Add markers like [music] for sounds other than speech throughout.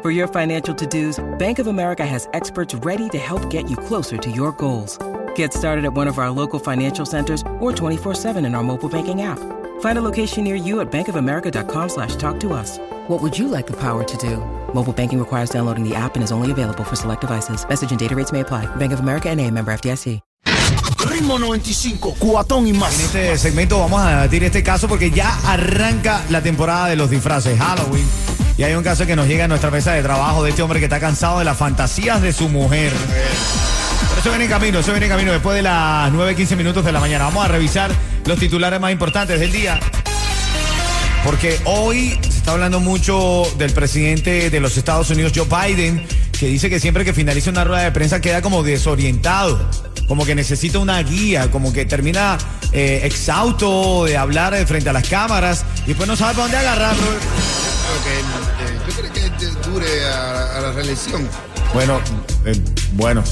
For your financial to-dos, Bank of America has experts ready to help get you closer to your goals. Get started at one of our local financial centers or 24-7 in our mobile banking app. Find a location near you at bankofamerica.com slash talk to us. What would you like the power to do? Mobile banking requires downloading the app and is only available for select devices. Message and data rates may apply. Bank of America and a member FDIC. Ritmo 95, cuatón y más. En este segmento vamos a debatir este caso porque ya arranca la temporada de los disfraces Halloween. Y hay un caso que nos llega a nuestra mesa de trabajo de este hombre que está cansado de las fantasías de su mujer. Pero eso viene en camino, eso viene en camino después de las 9.15 minutos de la mañana. Vamos a revisar los titulares más importantes del día. Porque hoy se está hablando mucho del presidente de los Estados Unidos, Joe Biden, que dice que siempre que finaliza una rueda de prensa queda como desorientado, como que necesita una guía, como que termina eh, exhausto de hablar frente a las cámaras y pues no sabe para dónde agarrarlo. Creo que eh, dure a, a la reelección. Bueno, eh, bueno.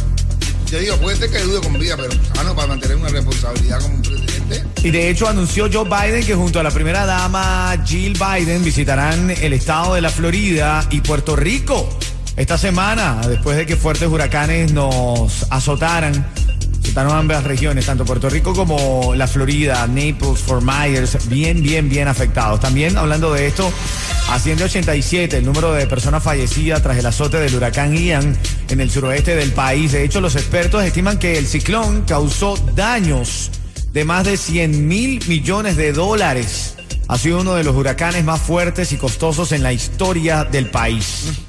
Yo digo, puede ser que dure con vida, pero ah, no, para mantener una responsabilidad como un presidente. Y de hecho anunció Joe Biden que junto a la primera dama Jill Biden visitarán el estado de la Florida y Puerto Rico esta semana, después de que fuertes huracanes nos azotaran. Azotaron ambas regiones, tanto Puerto Rico como la Florida, Naples, Fort Myers, bien, bien, bien afectados. También hablando de esto, asciende a 87 el número de personas fallecidas tras el azote del huracán Ian en el suroeste del país. De hecho, los expertos estiman que el ciclón causó daños de más de 100 mil millones de dólares. Ha sido uno de los huracanes más fuertes y costosos en la historia del país.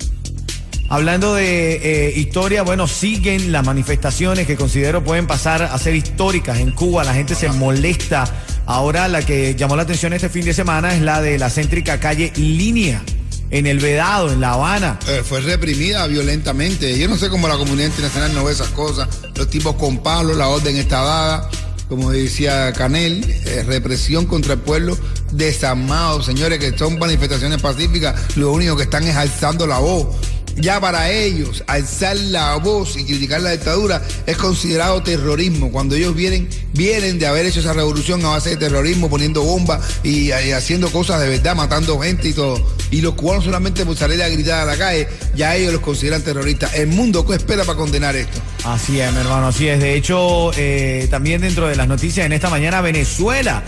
Hablando de eh, historia, bueno, siguen las manifestaciones que considero pueden pasar a ser históricas en Cuba. La gente se molesta. Ahora la que llamó la atención este fin de semana es la de la céntrica calle Línea, en el Vedado, en La Habana. Eh, fue reprimida violentamente. Yo no sé cómo la comunidad internacional no ve esas cosas. Los tipos con palos, la orden está dada. Como decía Canel, eh, represión contra el pueblo desarmado. Señores, que son manifestaciones pacíficas, lo único que están es alzando la voz. Ya para ellos, alzar la voz y criticar la dictadura es considerado terrorismo. Cuando ellos vienen, vienen de haber hecho esa revolución a base de terrorismo, poniendo bombas y, haciendo cosas de verdad, matando gente y todo. Y los cubanos solamente por salir a gritar a la calle, ya ellos los consideran terroristas. El mundo, ¿qué espera para condenar esto? Así es, mi hermano, así es. De hecho, eh, también dentro de las noticias en esta mañana, Venezuela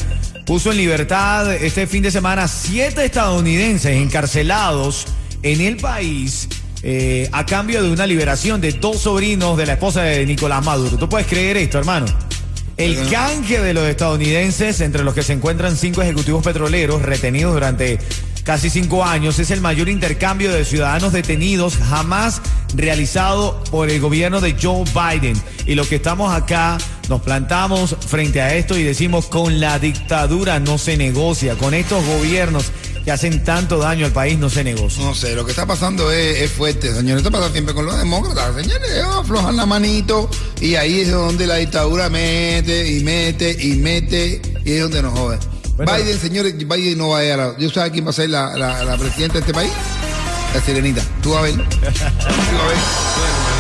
puso en libertad este fin de semana siete estadounidenses encarcelados en el país eh, a cambio de una liberación de dos sobrinos de la esposa de Nicolás Maduro. ¿Tú puedes creer esto, hermano? El canje de los estadounidenses, entre los que se encuentran cinco ejecutivos petroleros retenidos durante casi cinco años, es el mayor intercambio de ciudadanos detenidos jamás realizado por el gobierno de Joe Biden. Y los que estamos acá nos plantamos frente a esto y decimos, con la dictadura no se negocia, con estos gobiernos que hacen tanto daño al país no se negocia. No sé, lo que está pasando es, es fuerte, señores. Esto pasa siempre con los demócratas, señores. Ellos aflojan la manito y ahí es donde la dictadura mete y mete y mete y es donde nos jode. Bueno. Biden, señores, Biden no va a ir a la... ¿Yo sabes quién va a ser la, la, la presidenta de este país? La sirenita. Tú a ver. [laughs] Tú a ver.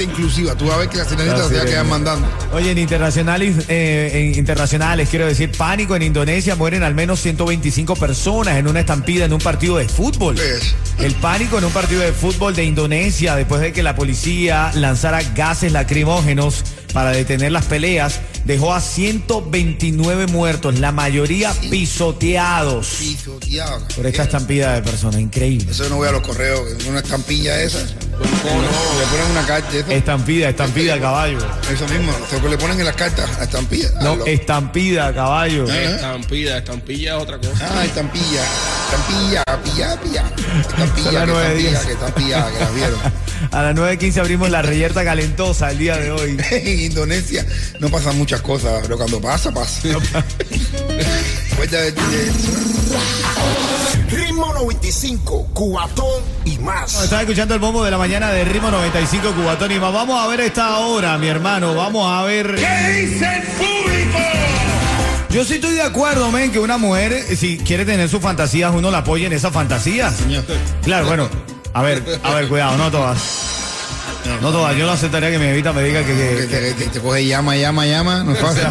Inclusiva. Tú vas a ver que la sirenita La se sirenita. mandando. Oye, en internacionales, eh, en internacionales, quiero decir, pánico en Indonesia, mueren al menos 125 personas en una estampida en un partido de fútbol. Es. El pánico en un partido de fútbol de Indonesia después de que la policía lanzara gases lacrimógenos para detener las peleas dejó a 129 muertos, la mayoría pisoteados Pisoteado. por esta estampida de personas. Increíble. Eso no voy a los correos, una estampilla esa. Le ponen una carta. Eso, Estampida, estampida, caballo. eso mismo, eso que le ponen en las cartas, la estampilla. No, Ah, lo- estampida, caballo. Eh. Estampida, estampilla es otra cosa. Ah, estampilla, estampilla, pilla, pilla. [laughs] Estampilla, las que nueve estampilla, diez. que estampilla, que las vieron. [laughs] A las 9.15 abrimos la reyerta calentosa el día de hoy. [laughs] en Indonesia no pasan muchas cosas, pero cuando pasa, pasa. De- de- Ritmo 95, Cubatón y más. Estás escuchando el bombo de la mañana de Ritmo 95 Cubatón y más. Vamos a ver esta hora, mi hermano. Vamos a ver. ¿Qué dice el público? Yo sí estoy de acuerdo, men, que una mujer, eh, si quiere tener sus fantasías, uno la apoya en esas fantasías. Claro, bueno. A ver, a ver, cuidado, no todas. No todas. Yo no aceptaría que mi evita me diga que- que- que te, te- te coge llama, llama, llama, no es fácil.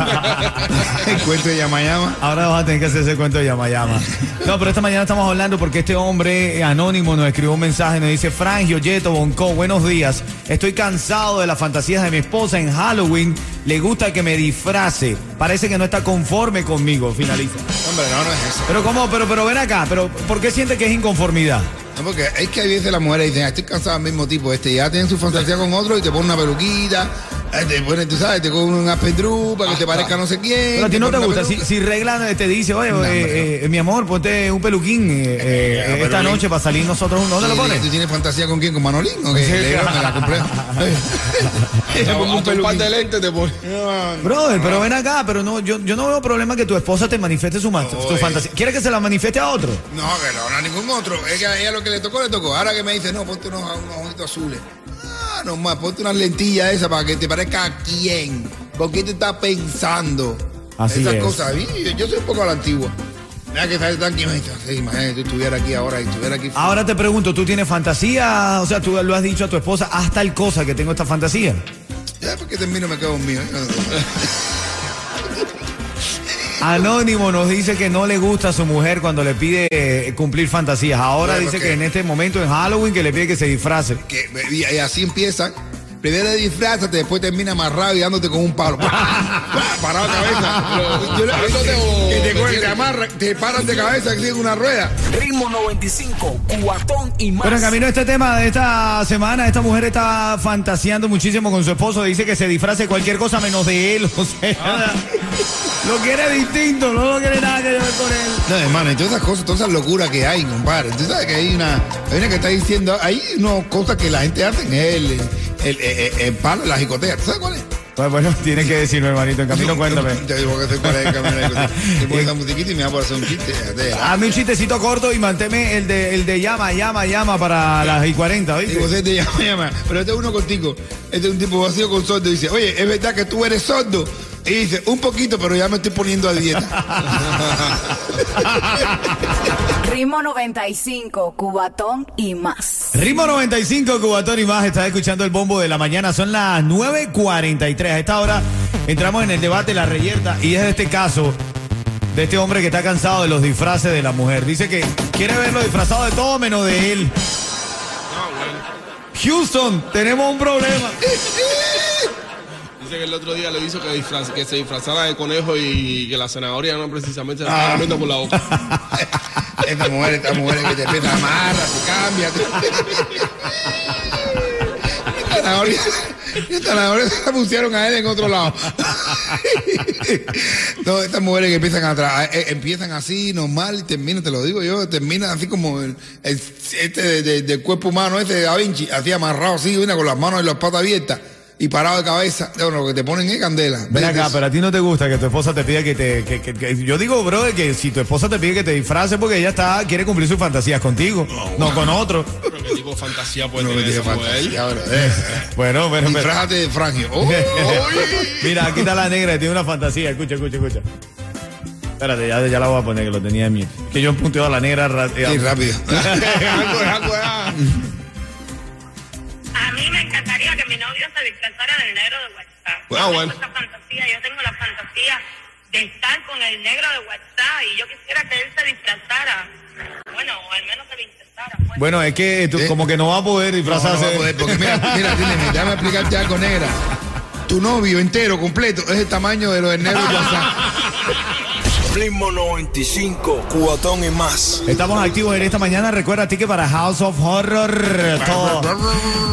el [laughs] [laughs] cuento de llama, llama. Ahora vas a tener que hacer ese cuento de llama llama. No, pero esta mañana estamos hablando porque este hombre eh, anónimo nos escribió un mensaje, nos dice, Frangio, Yeto, Bonco, buenos días. Estoy cansado de las fantasías de mi esposa en Halloween. Le gusta que me disfrace. Parece que no está conforme conmigo. Finaliza. Hombre, no, no es eso. Pero cómo, pero, pero ven acá, pero ¿por qué siente que es inconformidad? No, porque es que hay veces las mujeres dicen, "Ah, estoy cansada del mismo tipo, este ya tienen su fantasía con otro y te ponen una peluquita, eh, te ponen, tú sabes, te cogen un apendru para que te parezca no sé quién. Pero a ti no te gusta. Si, si regla eh, te dice, oye, No, eh, hombre, eh, mi amor, ponte un peluquín eh, eh, pero esta noche para salir nosotros. ¿Dónde lo pones? ¿Tú tienes fantasía con quién? ¿Con Manolín? ¿O qué? Sí, Le digo, claro. me la [laughs] compré. Pongo un peluquín. de lentes te pones. Brother, pero ven acá, pero no, yo, yo no veo problema que tu esposa te manifieste su, ma- su fantasía. ¿Quieres que se la manifieste a otro? No, que no, no a ningún otro. Es que a ella lo que le tocó, le tocó. Ahora que me dice, no, ponte unos, unos ojitos azules. Nomás, ponte unas lentillas esas para que te parezca a quién. ¿Con quién te estás pensando? Así Esas es. cosas. Yo, yo soy un poco a la antigua. Mira que está tan. Sí, imagínate, tú estuvieras aquí ahora y estuviera aquí. Ahora te pregunto, ¿tú tienes fantasía? O sea, tú lo has dicho a tu esposa, haz tal cosa que tengo esta fantasía. Ya, porque termino me quedo mío. [laughs] Anónimo nos dice que no le gusta a su mujer cuando le pide eh, cumplir fantasías. Ahora Bueno, dice que en este momento en Halloween que le pide que se disfrace. Que, y así empiezan. Primero disfrázate, después termina amarrado y dándote con un palo. [laughs] Parado de cabeza. Pero, Yo le- ¿dándote o que te, cogen, te amarran, te paran de cabeza en una rueda. Ritmo 95, Cubatón y más. Bueno, en camino a este tema de esta semana, esta mujer está fantaseando muchísimo con su esposo. Dice que se disfrace cualquier cosa menos de él. [laughs] O sea, lo quiere distinto, no lo quiere nada que ver con él. No, hermano, y todas esas cosas, todas esas locuras que hay, compadre. Tú sabes que hay una, hay una que está diciendo, hay unas cosas que la gente hace, el, el, el, el- el palo, la jicotea. ¿Tú sabes cuál es? Pues bueno, tienes que decirme, hermanito. En camino, cuéntame. Te digo que sé cuál es el camino. Te pongo esa musiquita y me va por hacer un chiste. Hazme un chistecito corto y manténme el de, el de llama, llama, llama para las y 40, Digo, ¿viste? "Sí, te llama, llama. Pero este es uno contigo. Este es un tipo vacío con sordo. Y dice, oye, ¿es verdad que tú eres sordo? Y dice, un poquito, pero ya me estoy poniendo a dieta. [laughs] Ritmo 95, Cubatón y más. Ritmo 95, Cubatón y más. Estás escuchando el bombo de la mañana. Son las 9.43. A esta hora entramos en el debate La Reyerta y es de este caso de este hombre que está cansado de los disfraces de la mujer. Dice que quiere verlo disfrazado de todo menos de él. Houston, tenemos un problema. [laughs] Dice que el otro día le hizo que, se disfrazara de conejo y que la zanahoria no precisamente se la estaba por la boca. [laughs] Esta mujer, esta mujer que te empieza a amarrar, te cambia. Esta [laughs] zanahoria, esta zanahoria se la pusieron a él en otro lado. [laughs] No, estas mujeres que empiezan a tra- eh, empiezan así, normal, y terminan, te lo digo yo, terminan así como este de- de- del cuerpo humano, este de Da Vinci, así amarrado así, una con las manos y las patas abiertas y parado de cabeza. Bueno, lo que te ponen es candela. Ven acá, pero a ti no te gusta que tu esposa te pida que te... que- que- que- yo digo, bro, que si tu esposa te pide que te disfrace porque ella está quiere cumplir sus fantasías contigo, no con otro. Pero qué tipo de fantasía puede No me tener esa mujer. fantasía, bro. Eh, [laughs] Bueno, pero... Disfrájate de frangio. [laughs] Oh, Mira, aquí está la negra, tiene una fantasía. Escucha, escucha, escucha. Espérate, ya, ya la voy a poner que lo tenía en mí. Que yo punteo a la negra. ra- eh, Sí, rápido. [laughs] algo es algo es. A novio se disfrazara del negro de WhatsApp. Yo tengo esa fantasía, yo tengo la fantasía de estar con el negro de WhatsApp y yo quisiera que él se disfrazara. Bueno, o al menos se intentara. pues. Bueno, es que tú, ¿Eh? como que no va a poder No, no disfrazarse. va a poder, porque mira, mira, tiene, déjame explicarte algo, negra. Tu novio entero, completo, es el tamaño de los del negro de WhatsApp. [laughs] Ritmo 95, Cubatón y más. Estamos activos en esta mañana. Recuerda ti que para House of Horror todo,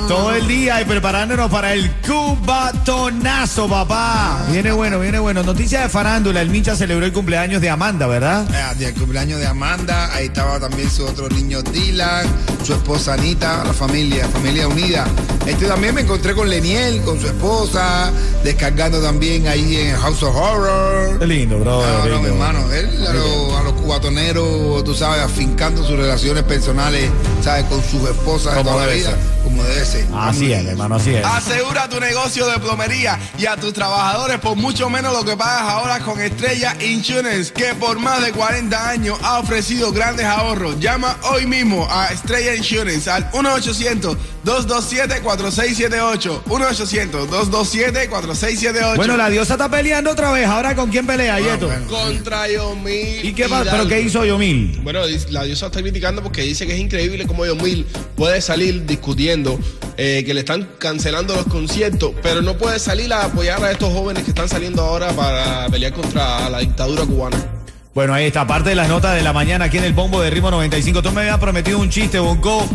todo el día y preparándonos para el cubatonazo, papá. Viene bueno, viene bueno. Noticia de farándula. El Mincha celebró el cumpleaños de Amanda, ¿verdad? Ah, del cumpleaños de Amanda, ahí estaba también su otro niño Dylan, su esposa Anita, la familia, familia unida. Este también me encontré con Leniel, con su esposa, descargando también ahí en House of Horror. Qué lindo, bro. No, no, lindo. hermano, hermano. Él a los, a los cubatoneros, tú sabes, afincando sus relaciones personales, ¿sabes? Con sus esposas de Como toda la vida. ser. Como debe ser. Así es, hermano, así es. Asegura tu negocio de plomería y a tus trabajadores por mucho menos lo que pagas ahora con Estrella Insurance, que por más de 40 años ha ofrecido grandes ahorros. Llama hoy mismo a Estrella Insurance al 1-800-227-4678. 1-800-227-4678. Bueno, la diosa está peleando otra vez. ¿Ahora con quién pelea, Yeto? bueno. Contra Yomil. ¿Y qué pasa? ¿Pero qué hizo Yomil? Bueno, la diosa está criticando porque dice que es increíble cómo Yomil puede salir discutiendo eh, que le están cancelando los conciertos, pero no puede salir a apoyar a estos jóvenes que están saliendo ahora para pelear contra la dictadura cubana. Bueno, ahí está, parte de las notas de la mañana aquí en el bombo de Ritmo 95. Tú me habías prometido un chiste, Bonco.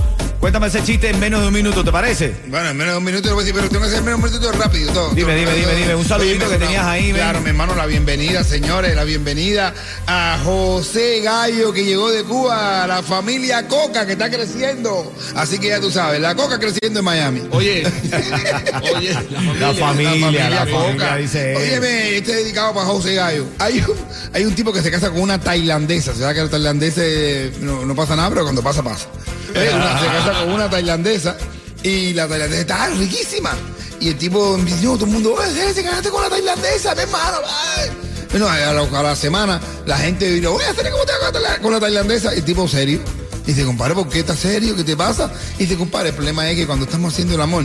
Cuéntame ese chiste en menos de un minuto, ¿te parece? Bueno, en menos de un minuto lo voy a decir, pero tengo que hacer en menos de un minuto rápido. Todo, Dime, todo, dime, todo, dime, dime. Un saludito que tenías ahí, ven. Claro, mi hermano, la bienvenida, señores, la bienvenida a José Gallo, que llegó de Cuba, a la familia Coca, que está creciendo. Así que ya tú sabes, la Coca creciendo en Miami. Oye, [laughs] oye, La familia, la familia, Coca. dice. Óyeme, este es dedicado para José Gallo. Hay un, hay un tipo que se casa con una tailandesa. Se que los tailandeses no, no pasa nada, pero cuando pasa, pasa. Eh, una- [laughs] se casa con una tailandesa y la tailandesa está riquísima. Y el tipo dice, no, todo el mundo, oye, se casaste con la tailandesa, mi hermano. ay". Bueno, a la, a la semana la gente dice, oye, ¿cómo te vas con la- con la tailandesa? Y el tipo serio. Y dice, compadre, ¿por qué estás serio? ¿Qué te pasa? Y dice, compadre, el problema es que cuando estamos haciendo el amor,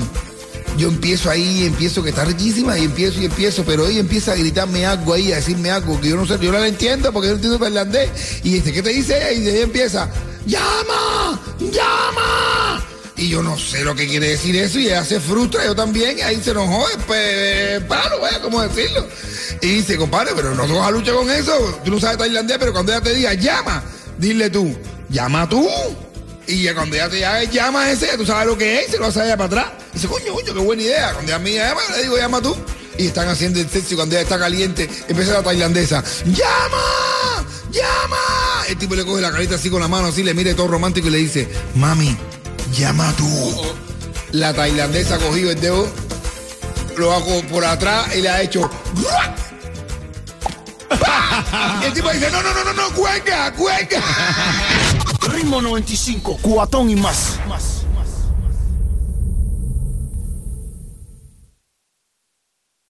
yo empiezo ahí, empiezo que está riquísima y empiezo y empiezo, pero ella empieza a gritarme algo ahí, a decirme algo que yo no sé, yo no la entiendo porque yo no entiendo tailandés. Y dice, ¿qué te dice ella? Y ella empieza, ¡llama! ¡llama! Y yo no sé lo que quiere decir eso y ella se frustra, yo también, y ahí se enojó, pues, palo, vaya, ¿cómo decirlo? Y dice, compadre, pero no vas a luchar con eso, tú no sabes tailandés, pero cuando ella te diga, llama, dile tú, llama tú. Y ya cuando ya te llama, llama ese, ya tú sabes lo que es, se lo vas a ella para atrás. Y dice, coño, coño, qué buena idea. Cuando ya me llama, le digo, llama tú. Y están haciendo el sexo y cuando ella está caliente, empieza la tailandesa, ¡llama! ¡llama! El tipo le coge la carita así con la mano, así, le mira todo romántico y le dice, mami, llama tú. La tailandesa ha cogido el dedo, lo hago por atrás y le ha hecho. Y el tipo dice, no, no, no, no, no, cuelga, cuelga. Ritmo 95, cuatón y más.